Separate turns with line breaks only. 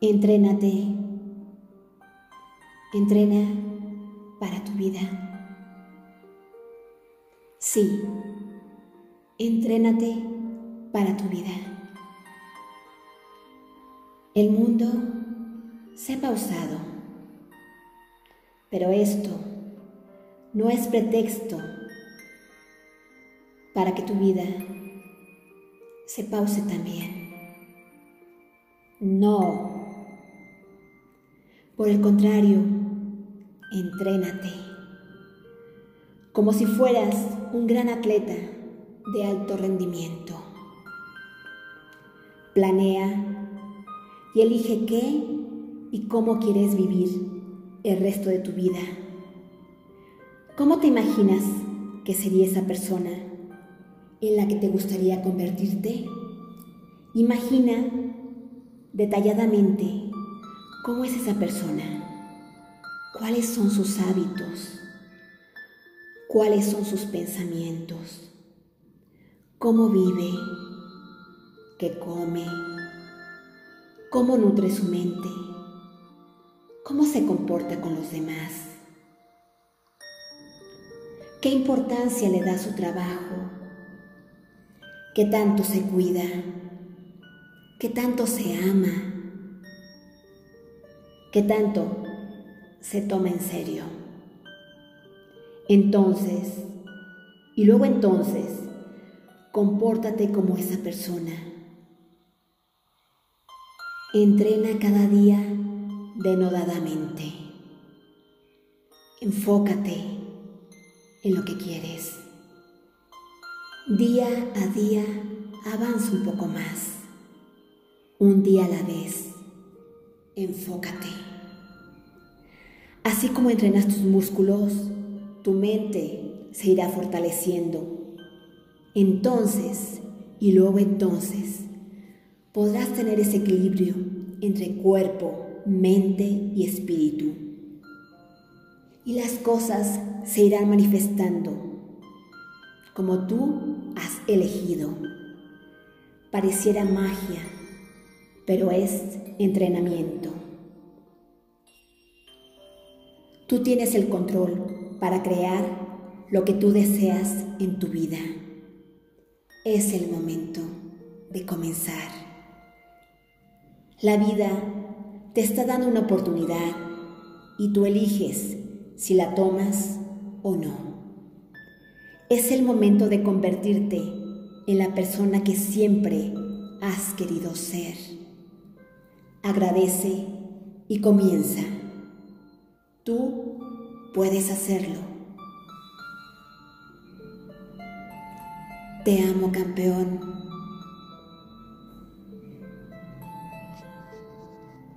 Entrénate. Entrena para tu vida. Sí, entrénate para tu vida. El mundo se ha pausado, pero esto no es pretexto para que tu vida se pause también. No. Por el contrario, entrénate como si fueras un gran atleta de alto rendimiento. Planea y elige qué y cómo quieres vivir el resto de tu vida. ¿Cómo te imaginas que sería esa persona en la que te gustaría convertirte? Imagina detalladamente cómo es esa persona, cuáles son sus hábitos, cuáles son sus pensamientos, cómo vive, qué come, cómo nutre su mente, cómo se comporta con los demás, qué importancia le da su trabajo, qué tanto se cuida, qué tanto se ama, qué tanto se toma en serio. Entonces, y luego entonces, compórtate como esa persona. Entrena cada día denodadamente. Enfócate en lo que quieres. Día a día avanza un poco más. Un día a la vez. Enfócate. Así como entrenas tus músculos, tu mente se irá fortaleciendo. Entonces, y luego entonces, podrás tener ese equilibrio entre cuerpo, mente y espíritu. Y las cosas se irán manifestando como tú has elegido. Pareciera magia, pero es entrenamiento. Tú tienes el control para crear lo que tú deseas en tu vida. Es el momento de comenzar. La vida te está dando una oportunidad y tú eliges si la tomas o no. Es el momento de convertirte en la persona que siempre has querido ser. Agradece y comienza. Tú puedes hacerlo. Te amo, campeón.